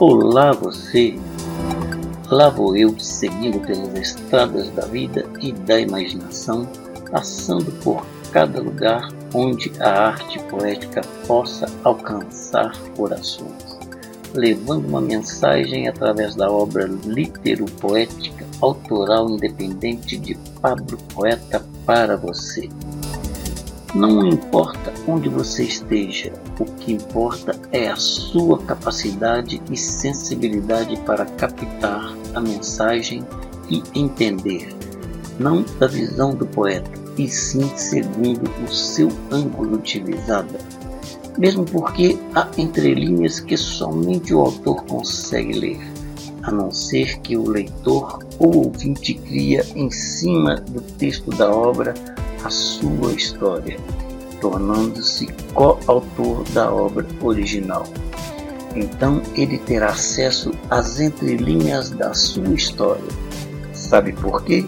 Olá você! Lá vou eu seguindo pelas estradas da vida e da imaginação, passando por cada lugar onde a arte poética possa alcançar corações, levando uma mensagem através da obra litero-poética autoral independente de Pablo Poeta para você. Não importa onde você esteja, o que importa é a sua capacidade e sensibilidade para captar a mensagem e entender, não da visão do poeta, e sim segundo o seu ângulo visada. Mesmo porque há entrelinhas que somente o autor consegue ler, a não ser que o leitor ou ouvinte cria em cima do texto da obra a sua história, tornando-se coautor da obra original. Então ele terá acesso às entrelinhas da sua história. Sabe por quê?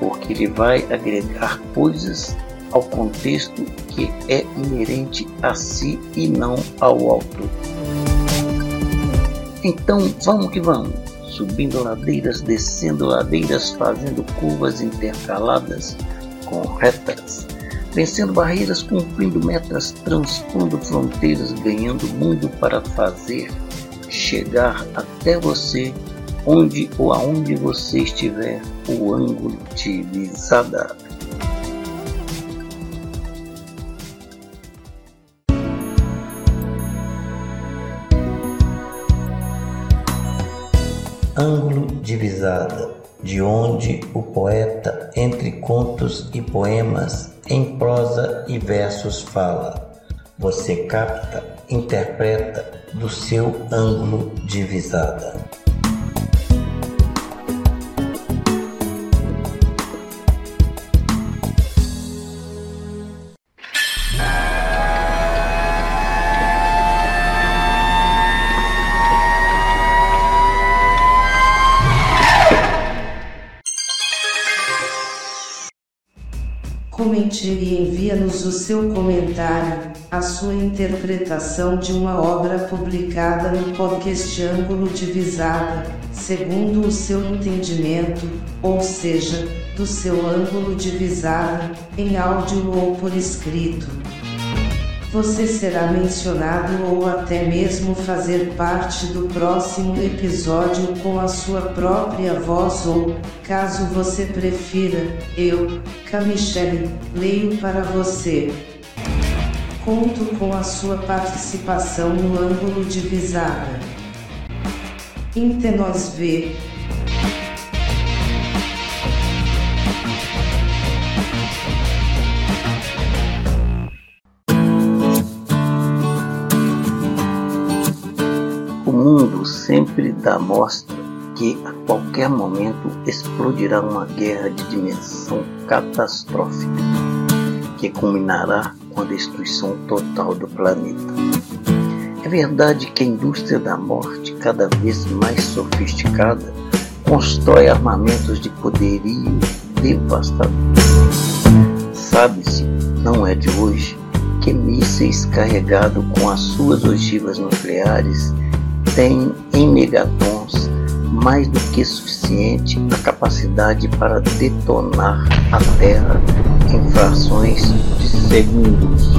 Porque ele vai agregar coisas ao contexto que é inerente a si e não ao autor. Então vamos que vamos, subindo ladeiras, descendo ladeiras, fazendo curvas intercaladas com retas, vencendo barreiras, cumprindo metas, transpondo fronteiras, ganhando mundo para fazer chegar até você, onde ou aonde você estiver, o ângulo de visada. Ângulo de visada de onde o poeta, entre contos e poemas, em prosa e versos fala. Você capta, interpreta do seu ângulo de visada. Comente e envia-nos o seu comentário, a sua interpretação de uma obra publicada no podcast Ângulo de Visada, segundo o seu entendimento, ou seja, do seu ângulo de visada, em áudio ou por escrito você será mencionado ou até mesmo fazer parte do próximo episódio com a sua própria voz ou, caso você prefira, eu, Camichelle, leio para você. Conto com a sua participação no ângulo de visada. Inte nós ver. Sempre dá mostra que a qualquer momento explodirá uma guerra de dimensão catastrófica, que culminará com a destruição total do planeta. É verdade que a indústria da morte, cada vez mais sofisticada, constrói armamentos de poderio devastador. Sabe-se, não é de hoje, que mísseis carregados com as suas ogivas nucleares tem em megatons mais do que suficiente a capacidade para detonar a Terra em frações de segundos.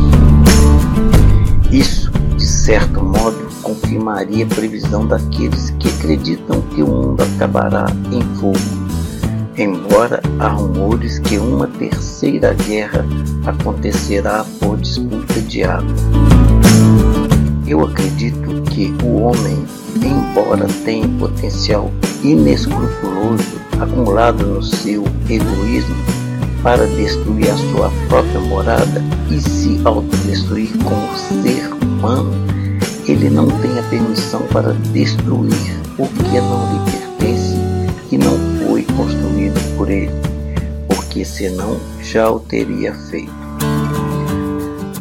Isso, de certo modo, confirmaria a previsão daqueles que acreditam que o mundo acabará em fogo, embora há rumores que uma terceira guerra acontecerá por disputa de água. Eu acredito que o homem, embora tenha potencial inescrupuloso acumulado no seu egoísmo para destruir a sua própria morada e se autodestruir como ser humano, ele não tem a permissão para destruir o que não lhe pertence e não foi construído por ele, porque senão já o teria feito.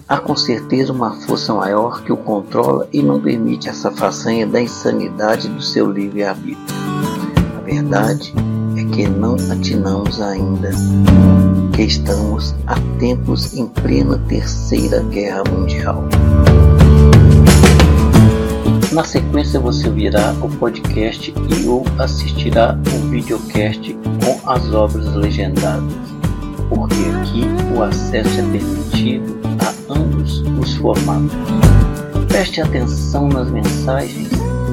Há com certeza uma força maior que o controla e não permite essa façanha da insanidade do seu livre-arbítrio. A verdade é que não atinamos ainda, que estamos há tempos em plena Terceira Guerra Mundial. Na sequência você virá o podcast e ou assistirá o videocast com as obras legendadas, porque aqui o acesso é permitido ambos os formatos. Preste atenção nas mensagens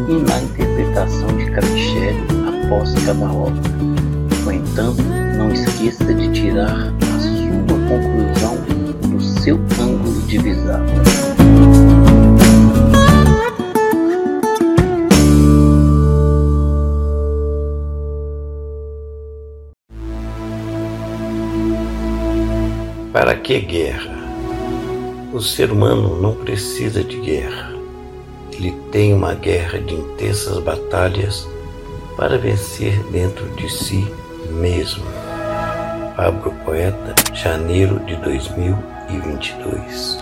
e na interpretação de Capichelli após cada obra. No entanto, não esqueça de tirar a sua conclusão do seu ângulo de visão. Para que guerra? O ser humano não precisa de guerra. Ele tem uma guerra de intensas batalhas para vencer dentro de si mesmo. Pablo Poeta, janeiro de 2022.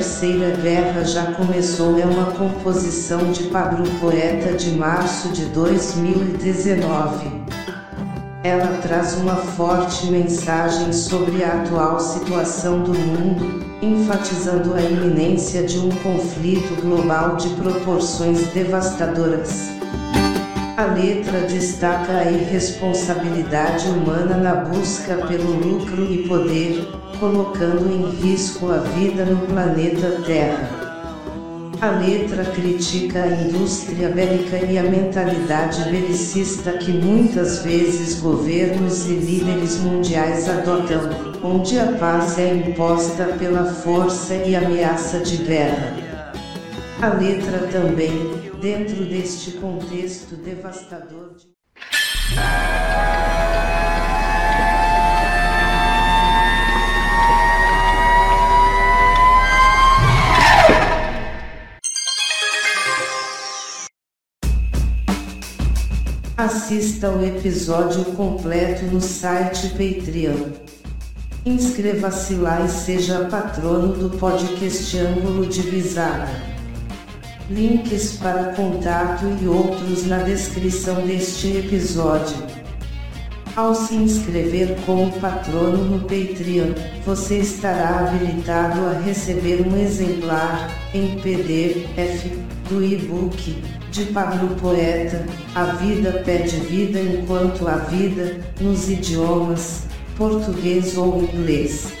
Terceira Guerra já começou é uma composição de Pablo Poeta de março de 2019. Ela traz uma forte mensagem sobre a atual situação do mundo, enfatizando a iminência de um conflito global de proporções devastadoras. A letra destaca a irresponsabilidade humana na busca pelo lucro e poder, colocando em risco a vida no planeta Terra. A letra critica a indústria bélica e a mentalidade belicista que muitas vezes governos e líderes mundiais adotam, onde a paz é imposta pela força e ameaça de guerra. A letra também, dentro deste contexto devastador de Assista o episódio completo no site Patreon. Inscreva-se lá e seja patrono do podcast Ângulo de Visada. Links para contato e outros na descrição deste episódio. Ao se inscrever como patrono no Patreon, você estará habilitado a receber um exemplar, em PDF, do e-book de Pablo Poeta, A Vida Pede Vida Enquanto a Vida, nos idiomas português ou inglês.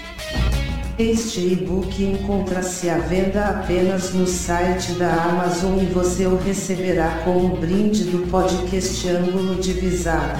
Este e-book encontra-se à venda apenas no site da Amazon e você o receberá como brinde do podcast Ângulo de Visada.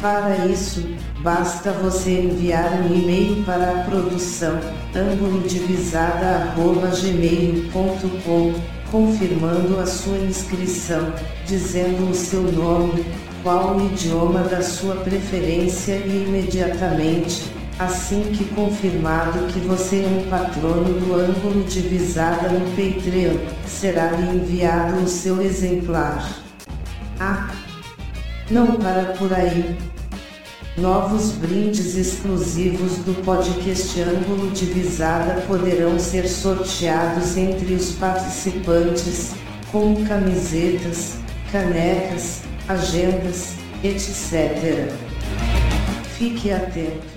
Para isso, basta você enviar um e-mail para a produção ângulodevisada.gmail.com confirmando a sua inscrição, dizendo o seu nome, qual o idioma da sua preferência e imediatamente, assim que confirmado que você é um patrono do ângulo de visada no Patreon, será lhe enviado o seu exemplar. Ah! Não para por aí! Novos brindes exclusivos do podcast Ângulo de Visada poderão ser sorteados entre os participantes, como camisetas, canecas, agendas, etc. Fique atento!